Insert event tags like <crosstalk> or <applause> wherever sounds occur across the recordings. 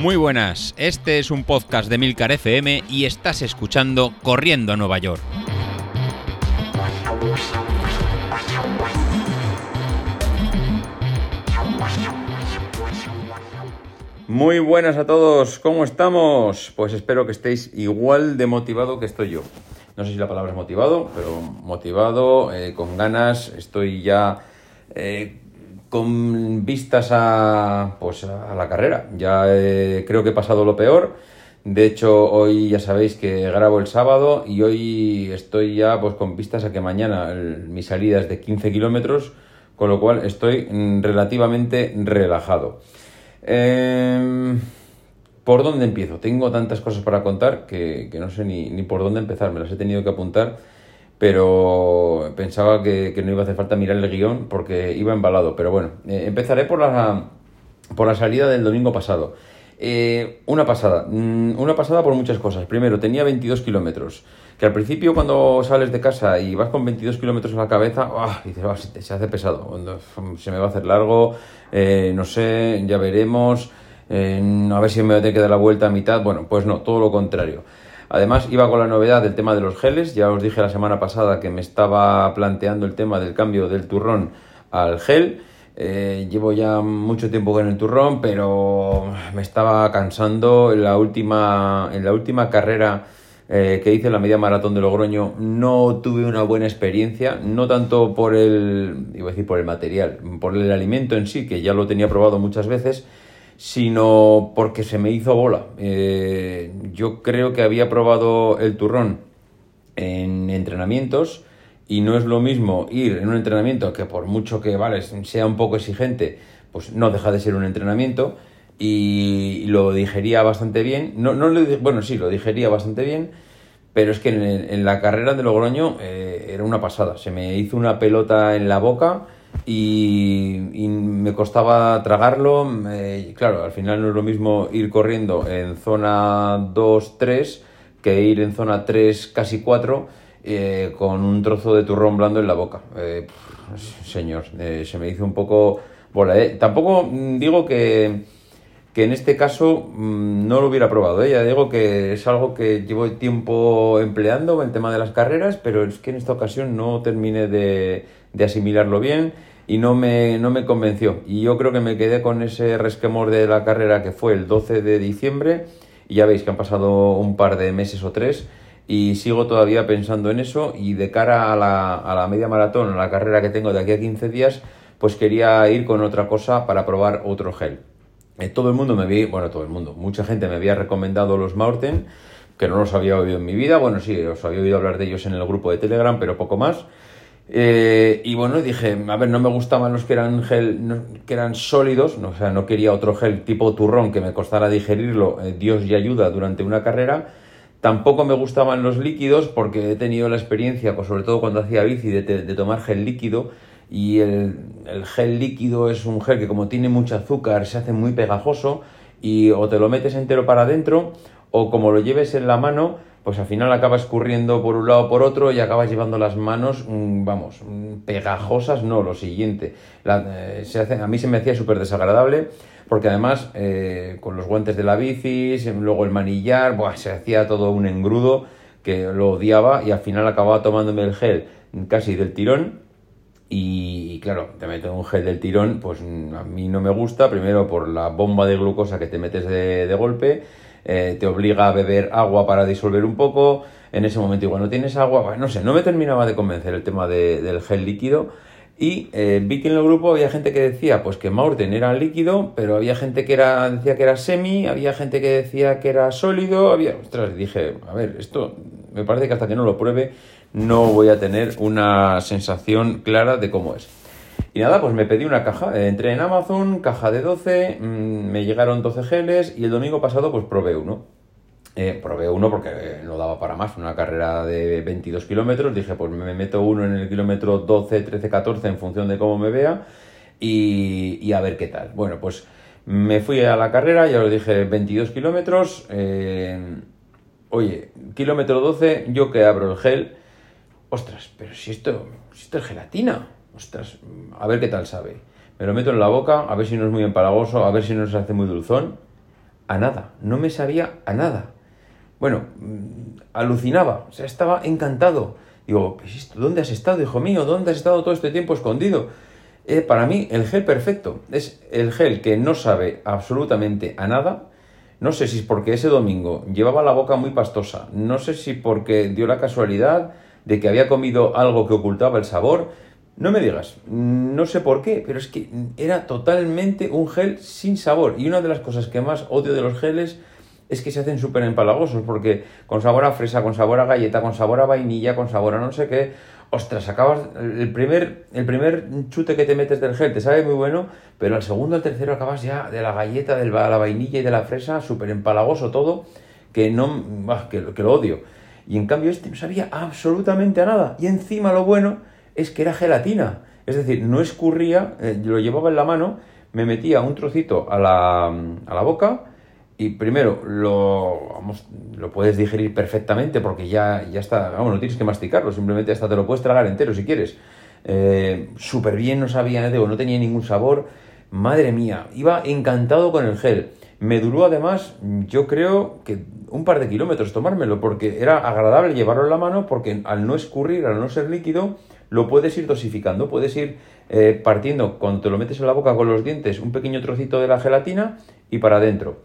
Muy buenas, este es un podcast de Milcar FM y estás escuchando Corriendo a Nueva York. Muy buenas a todos, ¿cómo estamos? Pues espero que estéis igual de motivado que estoy yo. No sé si la palabra es motivado, pero motivado, eh, con ganas, estoy ya eh, con vistas a, pues, a la carrera. Ya eh, creo que he pasado lo peor. De hecho, hoy ya sabéis que grabo el sábado y hoy estoy ya pues, con vistas a que mañana mi salida es de 15 kilómetros, con lo cual estoy mm, relativamente relajado. Em, ¿Por dónde empiezo? Tengo tantas cosas para contar que, no sé ni, ni, por dónde empezar. Me las he tenido que apuntar, pero pensaba que, no iba a hacer falta mirar el guion porque iba embalado. Pero bueno, eh, empezaré por la, por la salida del domingo pasado. Eh, una pasada, mm, una pasada por muchas cosas. Primero, tenía 22 kilómetros, que al principio cuando sales de casa y vas con 22 kilómetros en la cabeza, ¡ah! dices, oh, se, hace pesado, se me va a hacer largo, eh, no sé, ya veremos, eh, a ver si me voy a tener que dar la vuelta a mitad. Bueno, pues no, todo lo contrario. Además, iba con la novedad del tema de los geles, ya os dije la semana pasada que me estaba planteando el tema del cambio del turrón al gel. Eh, llevo ya mucho tiempo con el turrón, pero me estaba cansando. En la última, en la última carrera eh, que hice la media maratón de Logroño no tuve una buena experiencia, no tanto por el, iba a decir por el material, por el alimento en sí, que ya lo tenía probado muchas veces, sino porque se me hizo bola. Eh, yo creo que había probado el turrón en entrenamientos y no es lo mismo ir en un entrenamiento que por mucho que vale sea un poco exigente, pues no deja de ser un entrenamiento y lo digería bastante bien. No, no bueno, sí, lo digería bastante bien, pero es que en, la carrera de Logroño eh, era una pasada. Se me hizo una pelota en la boca y, me costaba tragarlo. claro, al final no es lo mismo ir corriendo en zona 2-3 que ir en zona 3, casi 4 eh, con un trozo de turrón blando en la boca. Eh, señor, eh, se me hizo un poco bola. Tampoco mm, digo que, que, en este caso mm, no lo hubiera probado. Ya digo que es algo que llevo tiempo empleando, el tema de las carreras, pero es que en esta ocasión no terminé de, de asimilarlo bien y no me, no me convenció. Y yo creo que me quedé con ese resquemor de la carrera que fue el 12 de diciembre. Y ya veis que han pasado un par de meses o tres y sigo todavía pensando en eso y de cara a la, a la media maratón, a la carrera que tengo de aquí a 15 días, pues quería ir con otra cosa para probar otro gel. Eh, todo el mundo me vi, bueno, todo el mundo, mucha gente me había recomendado los Maurten, que no los había oído en mi vida, bueno, sí, os había oído hablar de ellos en el grupo de Telegram, pero poco más. Eh, y bueno, dije, a ver, no me gustaban los que eran gel, que eran sólidos, o sea, no quería otro gel tipo turrón que me costara digerirlo, eh, Dios y ayuda, durante una carrera. Tampoco me gustaban los líquidos porque he tenido la experiencia, pues sobre todo cuando hacía bici, de, tomar gel líquido. Y el, gel líquido es un gel que como tiene mucho azúcar se hace muy pegajoso y o te lo metes entero para adentro o como lo lleves en la mano, pues al final acabas escurriendo por un lado o por otro y acabas llevando las manos, mm, vamos, mm, pegajosas, no, lo siguiente. Eh, se hace, a mí se me hacía súper desagradable porque además eh, con los guantes de la bici, luego el manillar, se hacía todo un engrudo que lo odiaba y al final acababa tomándome el gel casi del tirón y, claro, te meto un gel del tirón, pues a mí no me gusta, primero por la bomba de glucosa que te metes de, golpe, eh, te obliga a beber agua para disolver un poco, en ese momento igual no tienes agua, no sé, no me terminaba de convencer el tema del gel líquido. Y eh, vi que en el grupo había gente que decía pues que Maurten era líquido, pero había gente que era, decía que era semi, había gente que decía que era sólido, había... Ostras, dije, a ver, esto me parece que hasta que no lo pruebe no voy a tener una sensación clara de cómo es. Y nada, pues me pedí una caja, eh, entré en Amazon, caja de 12, mm, me llegaron 12 geles y el domingo pasado pues probé uno. Eh, probé uno porque no daba para más, una carrera de 22 kilómetros, dije pues me meto uno en el kilómetro 12, 13, 14 en función de cómo me vea y, a ver qué tal. Bueno, pues me fui a la carrera, ya os dije 22 kilómetros, eh, oye, kilómetro 12, yo que abro el gel, ostras, pero si esto, si esto es gelatina, ostras, a ver qué tal sabe. Me lo meto en la boca, a ver si no es muy empalagoso, a ver si no se hace muy dulzón a nada, no me sabía a nada. Bueno, mm, alucinaba, o sea, estaba encantado. Digo, ¿dónde has estado, hijo mío? ¿Dónde has estado todo este tiempo escondido? Eh, para mí, el gel perfecto es el gel que no sabe absolutamente a nada. No sé si es porque ese domingo llevaba la boca muy pastosa, no sé si porque dio la casualidad de que había comido algo que ocultaba el sabor. No me digas, no sé por qué, pero es que era totalmente un gel sin sabor. Y una de las cosas que más odio de los geles es que se hacen súper empalagosos, porque con sabor a fresa, con sabor a galleta, con sabor a vainilla, con sabor a no sé qué, ostras, acabas, el primer, el primer chute que te metes del gel te sabe muy bueno, pero al segundo, al tercero acabas ya de la galleta, de la vainilla y de la fresa, súper empalagoso todo, que no, que, que lo odio. Y en cambio este no sabía absolutamente a nada. Y encima lo bueno es que era gelatina. Es decir, no escurría, eh, lo llevaba en la mano, me metía un trocito a la, a la boca, y primero lo, vamos, lo puedes digerir perfectamente porque ya, ya está, vamos, no tienes que masticarlo, simplemente hasta te lo puedes tragar entero si quieres. Eh, Súper bien, no sabía, no tenía ningún sabor. Madre mía, iba encantado con el gel. Me duró además, yo creo que un par de kilómetros tomármelo, porque era agradable llevarlo en la mano, porque al no escurrir, al no ser líquido, lo puedes ir dosificando, puedes ir eh, partiendo, cuando te lo metes en la boca con los dientes, un pequeño trocito de la gelatina y para adentro.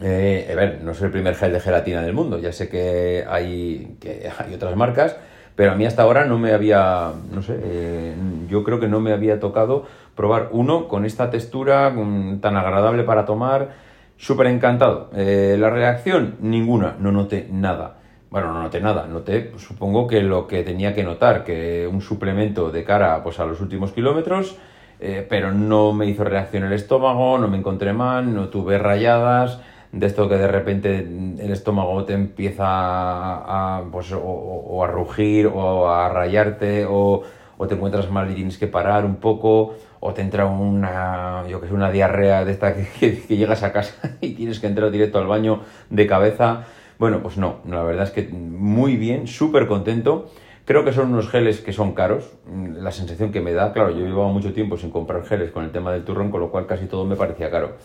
Eh, a ver, no es el primer gel de gelatina del mundo, ya sé que hay, que hay otras marcas, pero a mí hasta ahora no me había, no sé, eh, yo creo que no me había tocado probar uno con esta textura tan agradable para tomar, súper encantado. La reacción, ninguna, no noté nada. Bueno, no noté nada, noté, supongo que lo que tenía que notar, que un suplemento de cara pues, a los últimos kilómetros, pero no me hizo reacción el estómago, no me encontré mal, no tuve rayadas, de esto que de repente el estómago te empieza a, pues, o, a rugir o a rayarte o, te encuentras mal y tienes que parar un poco o te entra una, yo que sé, una diarrea de esta <laughs> que, llegas a casa y tienes que entrar directo al baño de cabeza. Bueno, pues no, la verdad es que muy bien, súper contento. Creo que son unos geles que son caros. La sensación que me da, claro, yo llevaba mucho tiempo sin comprar geles con el tema del turrón, con lo cual casi todo me parecía caro.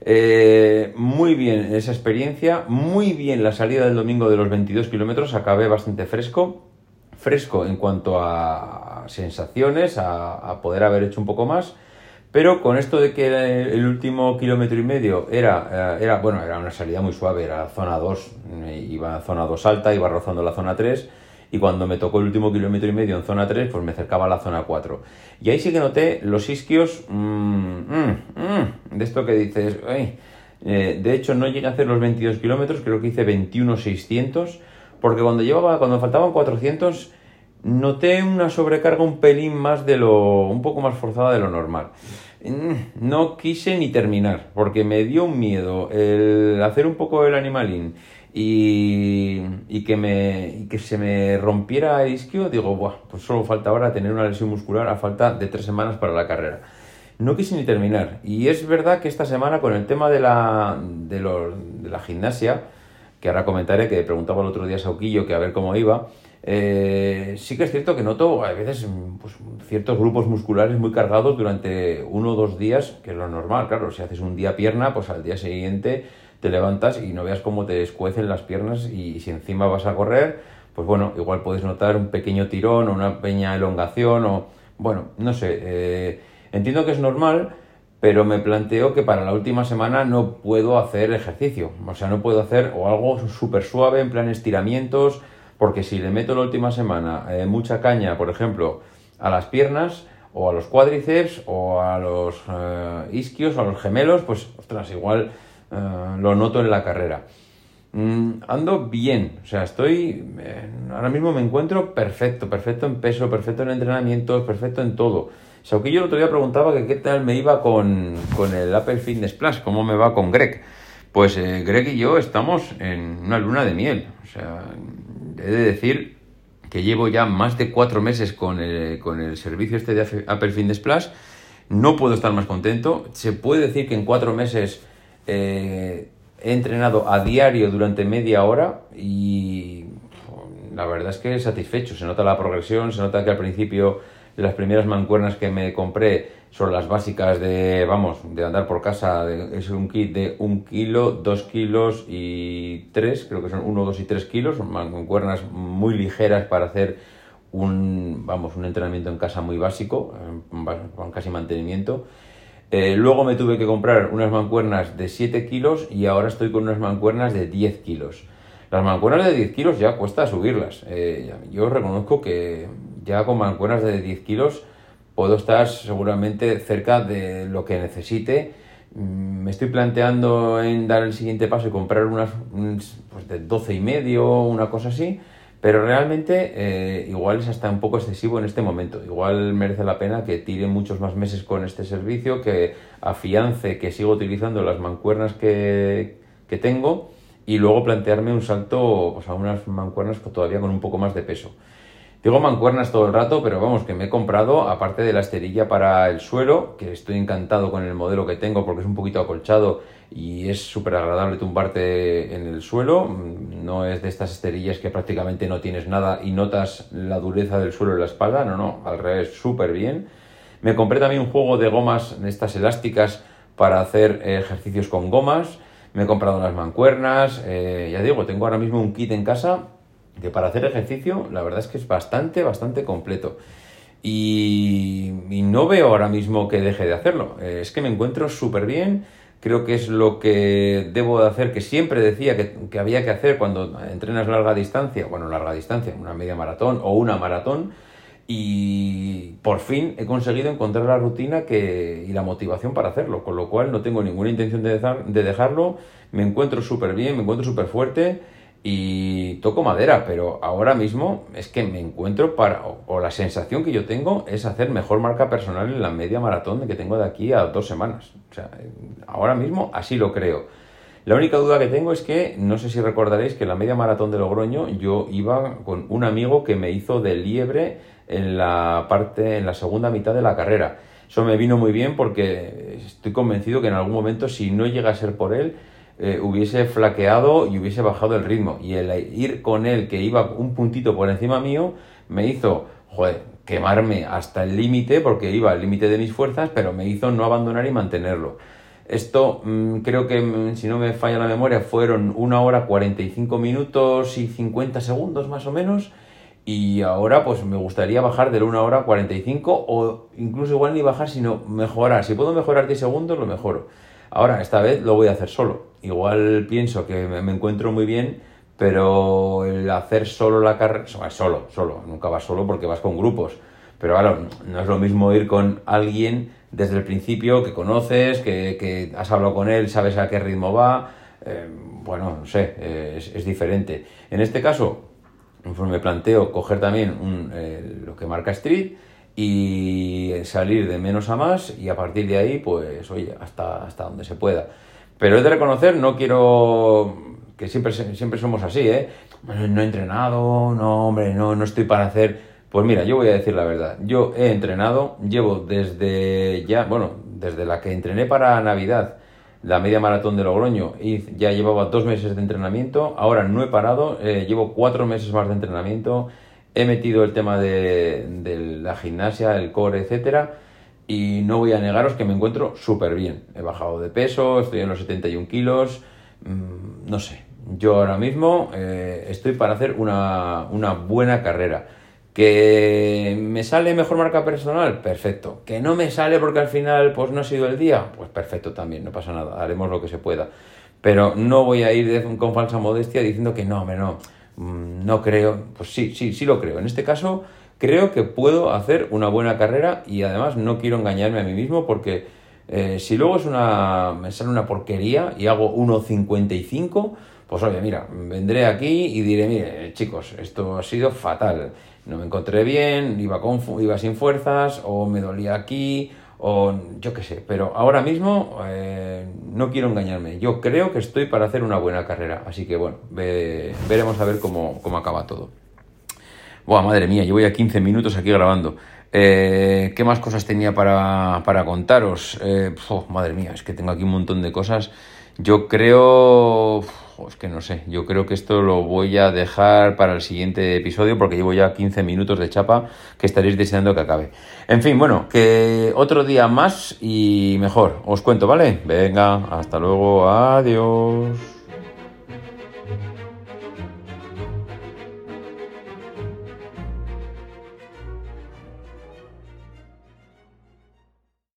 Eh, muy bien esa experiencia, muy bien la salida del domingo de los 22 kilómetros, acabé bastante fresco, fresco en cuanto a sensaciones, a, poder haber hecho un poco más, pero con esto de que el último kilómetro y medio era, eh, era, bueno, era una salida muy suave, era zona 2, iba a zona 2 alta, iba rozando la zona 3, y cuando me tocó el último kilómetro y medio en zona 3, pues me acercaba a la zona 4. Y ahí sí que noté los isquios mm, mm, mm, de esto que dices, eh, de hecho no llegué a hacer los 22 kilómetros, creo que hice 21.600, porque cuando llevaba, cuando faltaban 400, noté una sobrecarga un pelín más de lo, un poco más forzada de lo normal. No quise ni terminar, porque me dio un miedo el hacer un poco el animalín y, que, me, que se me rompiera el isquio, digo, Buah, pues solo falta ahora tener una lesión muscular a falta de tres semanas para la carrera. No quise ni terminar. Y es verdad que esta semana con el tema de la, de, la gimnasia, que ahora comentaré, que preguntaba el otro día a Sauquillo que a ver cómo iba, eh, sí que es cierto que noto a veces pues, ciertos grupos musculares muy cargados durante uno o dos días, que es lo normal, claro, si haces un día pierna, pues al día siguiente te levantas y no veas cómo te escuecen las piernas y, si encima vas a correr, pues bueno, igual puedes notar un pequeño tirón o una pequeña elongación o, bueno, no sé, eh, entiendo que es normal, pero me planteo que para la última semana no puedo hacer ejercicio, o sea, no puedo hacer o algo súper suave en plan estiramientos, porque si le meto la última semana eh, mucha caña, por ejemplo, a las piernas, o a los cuádriceps, o a los eh, isquios, o a los gemelos, pues, ostras, igual eh, lo noto en la carrera. Mm, ando bien, o sea, estoy, ahora mismo me encuentro perfecto, perfecto en peso, perfecto en entrenamiento, perfecto en todo. yo el otro día preguntaba qué tal me iba con, el Apple Fitness Plus, cómo me va con Greg. Pues Greg y yo estamos en una luna de miel. O sea, he de decir que llevo ya más de cuatro meses con el, con el servicio este de Apple Fitness Plus. No puedo estar más contento. Se puede decir que en cuatro meses eh, he entrenado a diario durante media hora y la verdad es que satisfecho. Se nota la progresión, se nota que al principio las primeras mancuernas que me compré son las básicas de, vamos, de andar por casa. es un kit de un kilo, dos kilos y tres, creo que son uno, dos y tres kilos. Son mancuernas muy ligeras para hacer un, vamos, un entrenamiento en casa muy básico, con casi mantenimiento. Eh, luego me tuve que comprar unas mancuernas de 7 kilos y ahora estoy con unas mancuernas de 10 kilos. Las mancuernas de 10 kilos ya cuesta subirlas. Eh, yo reconozco que ya con mancuernas de 10 kilos puedo estar seguramente cerca de lo que necesite. Mm, me estoy planteando en dar el siguiente paso y comprar unas pues de 12 y medio, una cosa así, pero realmente eh, igual es hasta un poco excesivo en este momento. Igual merece la pena que tire muchos más meses con este servicio, que afiance que sigo utilizando las mancuernas que, que tengo y luego plantearme un salto pues, a unas mancuernas todavía con un poco más de peso. Digo mancuernas todo el rato, pero vamos, que me he comprado, aparte de la esterilla para el suelo, que estoy encantado con el modelo que tengo porque es un poquito acolchado y es súper agradable tumbarte en el suelo. No es de estas esterillas que prácticamente no tienes nada y notas la dureza del suelo en la espalda, no, no, al revés, súper bien. Me compré también un juego de gomas, estas elásticas, para hacer ejercicios con gomas. Me he comprado unas mancuernas, eh, ya digo, tengo ahora mismo un kit en casa que para hacer ejercicio la verdad es que es bastante, bastante completo. Y, no veo ahora mismo que deje de hacerlo. Eh, es que me encuentro súper bien. Creo que es lo que debo de hacer, que siempre decía que, que, había que hacer cuando entrenas larga distancia, bueno, larga distancia, una media maratón o una maratón, y por fin he conseguido encontrar la rutina que, y la motivación para hacerlo, con lo cual no tengo ninguna intención de, de dejarlo, me encuentro súper bien, me encuentro súper fuerte y toco madera, pero ahora mismo es que me encuentro para, o, la sensación que yo tengo es hacer mejor marca personal en la media maratón que tengo de aquí a dos semanas. O sea, ahora mismo así lo creo. La única duda que tengo es que, no sé si recordaréis que en la media maratón de Logroño yo iba con un amigo que me hizo de liebre en la parte, en la segunda mitad de la carrera. Eso me vino muy bien porque estoy convencido que en algún momento, si no llega a ser por él, eh, hubiese flaqueado y hubiese bajado el ritmo. Y el ir con él, que iba un puntito por encima mío, me hizo, joder, quemarme hasta el límite, porque iba al límite de mis fuerzas, pero me hizo no abandonar y mantenerlo. Esto mm, creo que, mm, si no me falla la memoria, fueron una hora 45 minutos y 50 segundos más o menos. Y ahora pues me gustaría bajar de la 1 hora 45 o incluso igual ni bajar, sino mejorar. Si puedo mejorar 10 segundos, lo mejoro. Ahora, esta vez lo voy a hacer solo. Igual pienso que me encuentro muy bien, pero el hacer solo la carrera, solo, solo, nunca vas solo porque vas con grupos. Pero claro, no es lo mismo ir con alguien desde el principio que conoces, que, has hablado con él, sabes a qué ritmo va. Eh, bueno, no sé, eh, es, diferente. En este caso, me planteo coger también eh, lo que marca Street y salir de menos a más y a partir de ahí, pues, oye, hasta, hasta donde se pueda. Pero he de reconocer, no quiero que siempre, siempre somos así, ¿eh? No he entrenado, no, hombre, no, no estoy para hacer... Pues mira, yo voy a decir la verdad. Yo he entrenado, llevo desde ya, bueno, desde la que entrené para Navidad, la media maratón de Logroño, y ya llevaba dos meses de entrenamiento. Ahora no he parado, eh, llevo cuatro meses más de entrenamiento he metido el tema de, la gimnasia, el core, etcétera, y no voy a negaros que me encuentro súper bien. He bajado de peso, estoy en los 71 kilos, mm, no sé. Yo ahora mismo eh, estoy para hacer una, una buena carrera. ¿Que me sale mejor marca personal? Perfecto. ¿Que no me sale porque al final pues no ha sido el día? Pues perfecto también, no pasa nada, haremos lo que se pueda. Pero no voy a ir con falsa modestia diciendo que no, hombre, no Mm, no creo, pues sí, sí, sí lo creo. En este caso, creo que puedo hacer una buena carrera y además no quiero engañarme a mí mismo porque eh, si luego es una, me sale una porquería y hago 1.55, pues oye, mira, vendré aquí y diré, mire, chicos, esto ha sido fatal. No me encontré bien, iba, con, iba sin fuerzas, o me dolía aquí, o yo qué sé, pero ahora mismo eh, no quiero engañarme. Yo creo que estoy para hacer una buena carrera, así que bueno, veremos a ver cómo, acaba todo. Buah, madre mía, llevo ya 15 minutos aquí grabando. Eh, ¿Qué más cosas tenía para, contaros? Eh, madre mía, es que tengo aquí un montón de cosas Yo creo... Es que no sé, yo creo que esto lo voy a dejar para el siguiente episodio porque llevo ya 15 minutos de chapa que estaréis deseando que acabe. En fin, bueno, que otro día más y mejor. Os cuento, ¿vale? Venga, hasta luego, adiós.